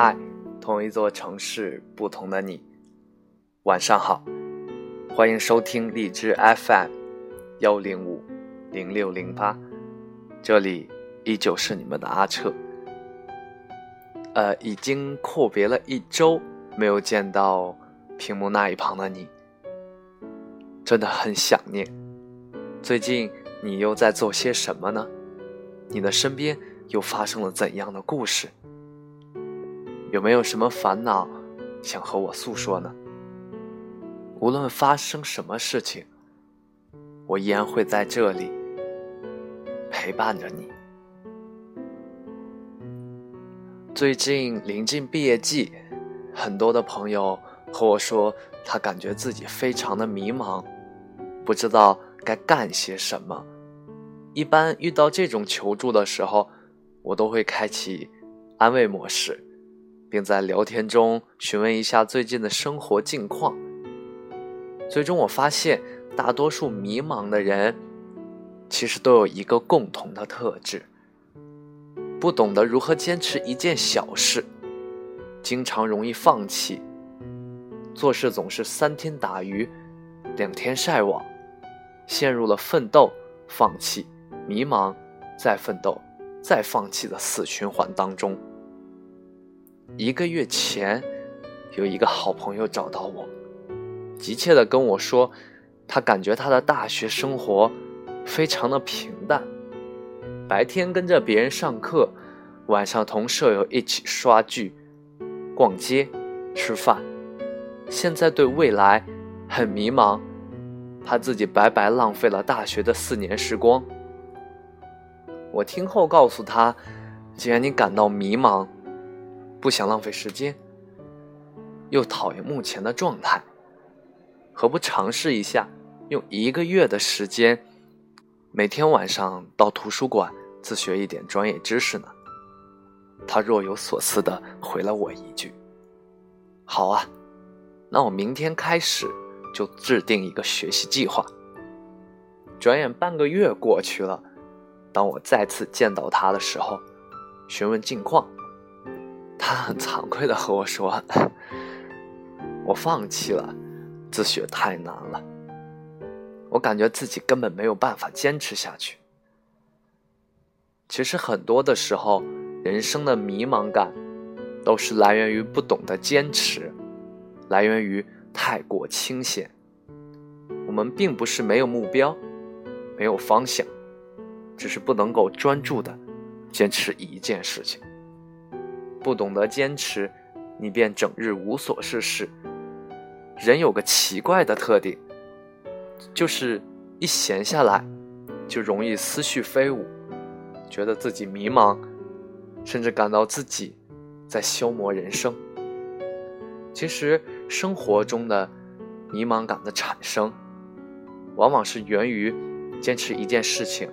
嗨，同一座城市，不同的你，晚上好，欢迎收听荔枝 FM 幺零五零六零八，这里依旧是你们的阿彻。呃，已经阔别了一周，没有见到屏幕那一旁的你，真的很想念。最近你又在做些什么呢？你的身边又发生了怎样的故事？有没有什么烦恼想和我诉说呢？无论发生什么事情，我依然会在这里陪伴着你。最近临近毕业季，很多的朋友和我说，他感觉自己非常的迷茫，不知道该干些什么。一般遇到这种求助的时候，我都会开启安慰模式。并在聊天中询问一下最近的生活近况。最终我发现，大多数迷茫的人，其实都有一个共同的特质：不懂得如何坚持一件小事，经常容易放弃，做事总是三天打鱼两天晒网，陷入了奋斗、放弃、迷茫、再奋斗、再放弃的死循环当中。一个月前，有一个好朋友找到我，急切的跟我说，他感觉他的大学生活非常的平淡，白天跟着别人上课，晚上同舍友一起刷剧、逛街、吃饭，现在对未来很迷茫，怕自己白白浪费了大学的四年时光。我听后告诉他，既然你感到迷茫。不想浪费时间，又讨厌目前的状态，何不尝试一下，用一个月的时间，每天晚上到图书馆自学一点专业知识呢？他若有所思的回了我一句：“好啊，那我明天开始就制定一个学习计划。”转眼半个月过去了，当我再次见到他的时候，询问近况。他很惭愧的和我说：“我放弃了，自学太难了。我感觉自己根本没有办法坚持下去。其实很多的时候，人生的迷茫感，都是来源于不懂得坚持，来源于太过清闲。我们并不是没有目标，没有方向，只是不能够专注的坚持一件事情。”不懂得坚持，你便整日无所事事。人有个奇怪的特点，就是一闲下来，就容易思绪飞舞，觉得自己迷茫，甚至感到自己在消磨人生。其实生活中的迷茫感的产生，往往是源于坚持一件事情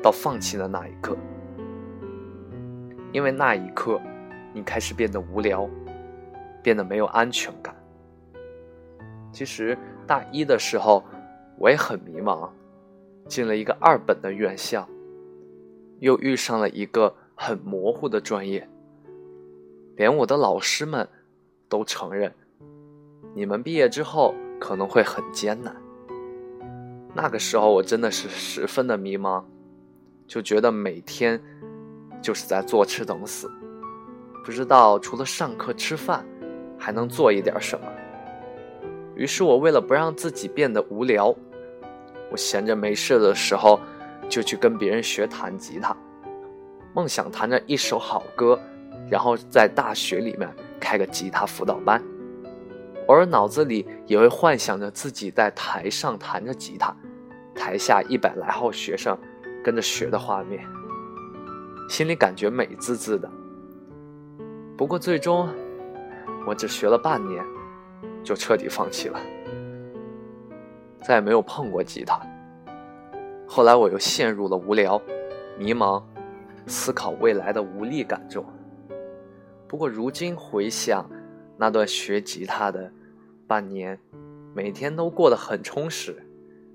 到放弃的那一刻。因为那一刻，你开始变得无聊，变得没有安全感。其实大一的时候，我也很迷茫，进了一个二本的院校，又遇上了一个很模糊的专业。连我的老师们都承认，你们毕业之后可能会很艰难。那个时候我真的是十分的迷茫，就觉得每天。就是在坐吃等死，不知道除了上课吃饭，还能做一点什么。于是我为了不让自己变得无聊，我闲着没事的时候，就去跟别人学弹吉他，梦想弹着一首好歌，然后在大学里面开个吉他辅导班。偶尔脑子里也会幻想着自己在台上弹着吉他，台下一百来号学生跟着学的画面。心里感觉美滋滋的。不过最终，我只学了半年，就彻底放弃了，再也没有碰过吉他。后来我又陷入了无聊、迷茫、思考未来的无力感中。不过如今回想，那段学吉他的半年，每天都过得很充实。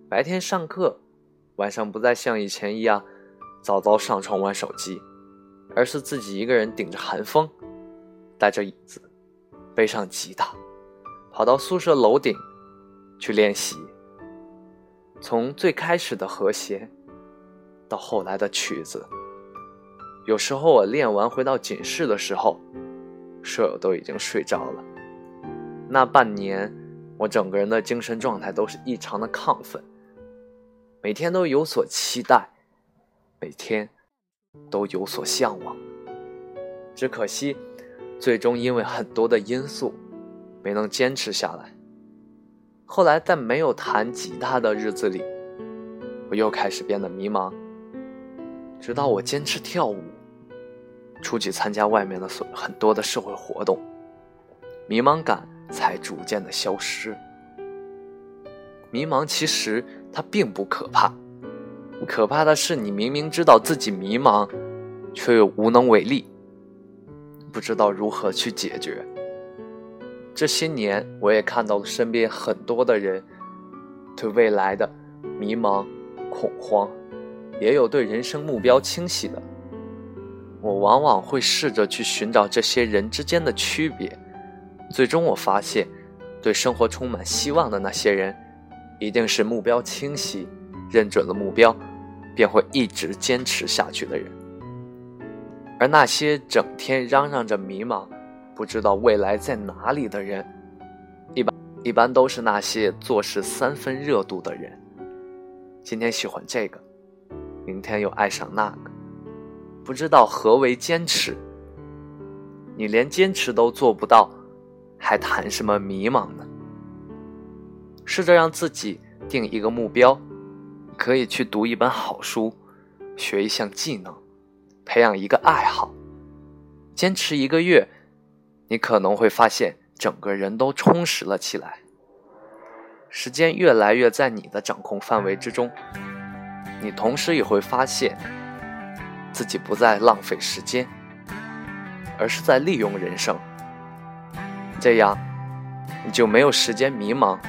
白天上课，晚上不再像以前一样。早早上床玩手机，而是自己一个人顶着寒风，带着椅子，背上吉他，跑到宿舍楼顶去练习。从最开始的和弦，到后来的曲子，有时候我练完回到寝室的时候，舍友都已经睡着了。那半年，我整个人的精神状态都是异常的亢奋，每天都有所期待，每天都有所向往。只可惜，最终因为很多的因素，没能坚持下来。后来，在没有弹吉他的日子里，我又开始变得迷茫。直到我坚持跳舞，出去参加外面的所很多的社会活动，迷茫感才逐渐的消失。迷茫其实它并不可怕，可怕的是你明明知道自己迷茫，却又无能为力，不知道如何去解决。这些年，我也看到了身边很多的人对未来的迷茫、恐慌，也有对人生目标清晰的。我往往会试着去寻找这些人之间的区别，最终我发现，对生活充满希望的那些人，一定是目标清晰、认准了目标，便会一直坚持下去的人。而那些整天嚷嚷着迷茫，不知道未来在哪里的人，一般一般都是那些做事三分热度的人。今天喜欢这个，明天又爱上那个，不知道何为坚持。你连坚持都做不到，还谈什么迷茫呢？试着让自己定一个目标，可以去读一本好书，学一项技能，培养一个爱好，坚持一个月。你可能会发现，整个人都充实了起来。时间越来越在你的掌控范围之中，你同时也会发现，自己不再浪费时间，而是在利用人生。这样，你就没有时间迷茫，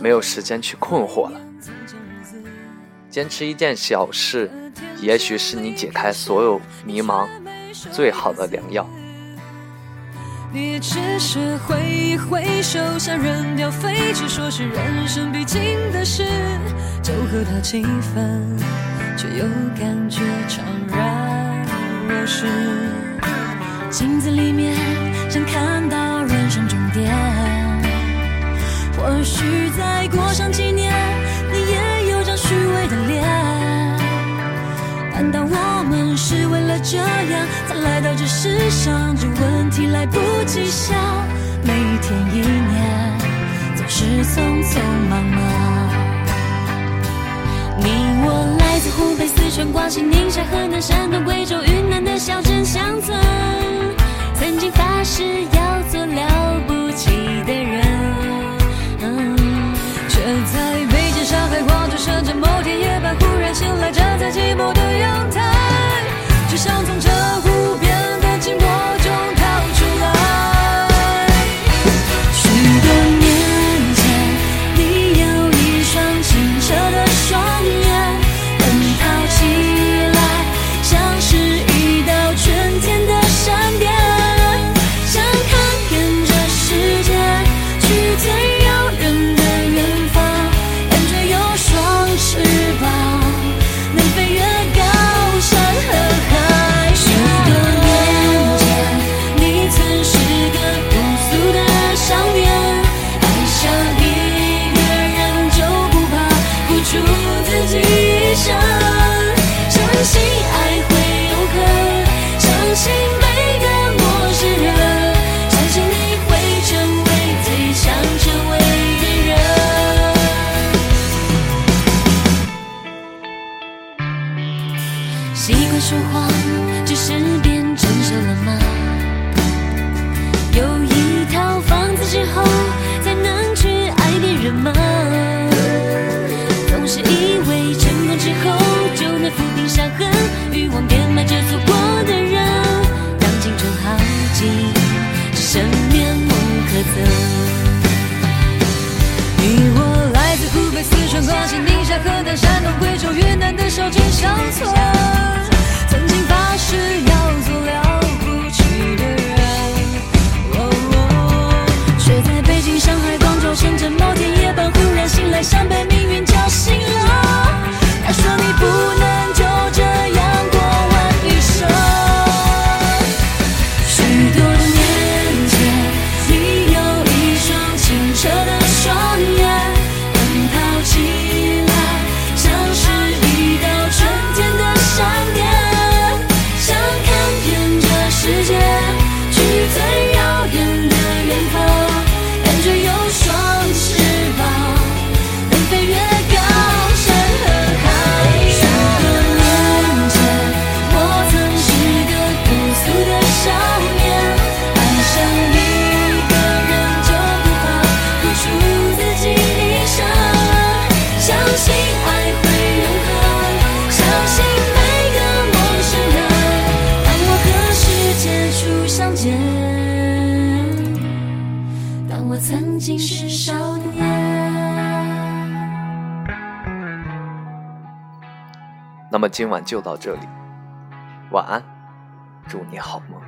没有时间去困惑了。坚持一件小事，也许是你解开所有迷茫最好的良药。你只是挥一挥手，像扔掉废纸，说是人生必经的事，就和他气氛，却又感觉怅然若失。镜子里面想看到人生终点，或许再过上世上？这问题来不及想，每天一年总是匆匆忙忙。你我来自湖北、四川、广西、宁夏、河南、山东、贵州、云南的小镇乡村，的。你我来自湖北、四川、广西、宁夏、河南、山东、贵州、云南的小镇乡村，曾经发誓要做了那么今晚就到这里，晚安，祝你好梦。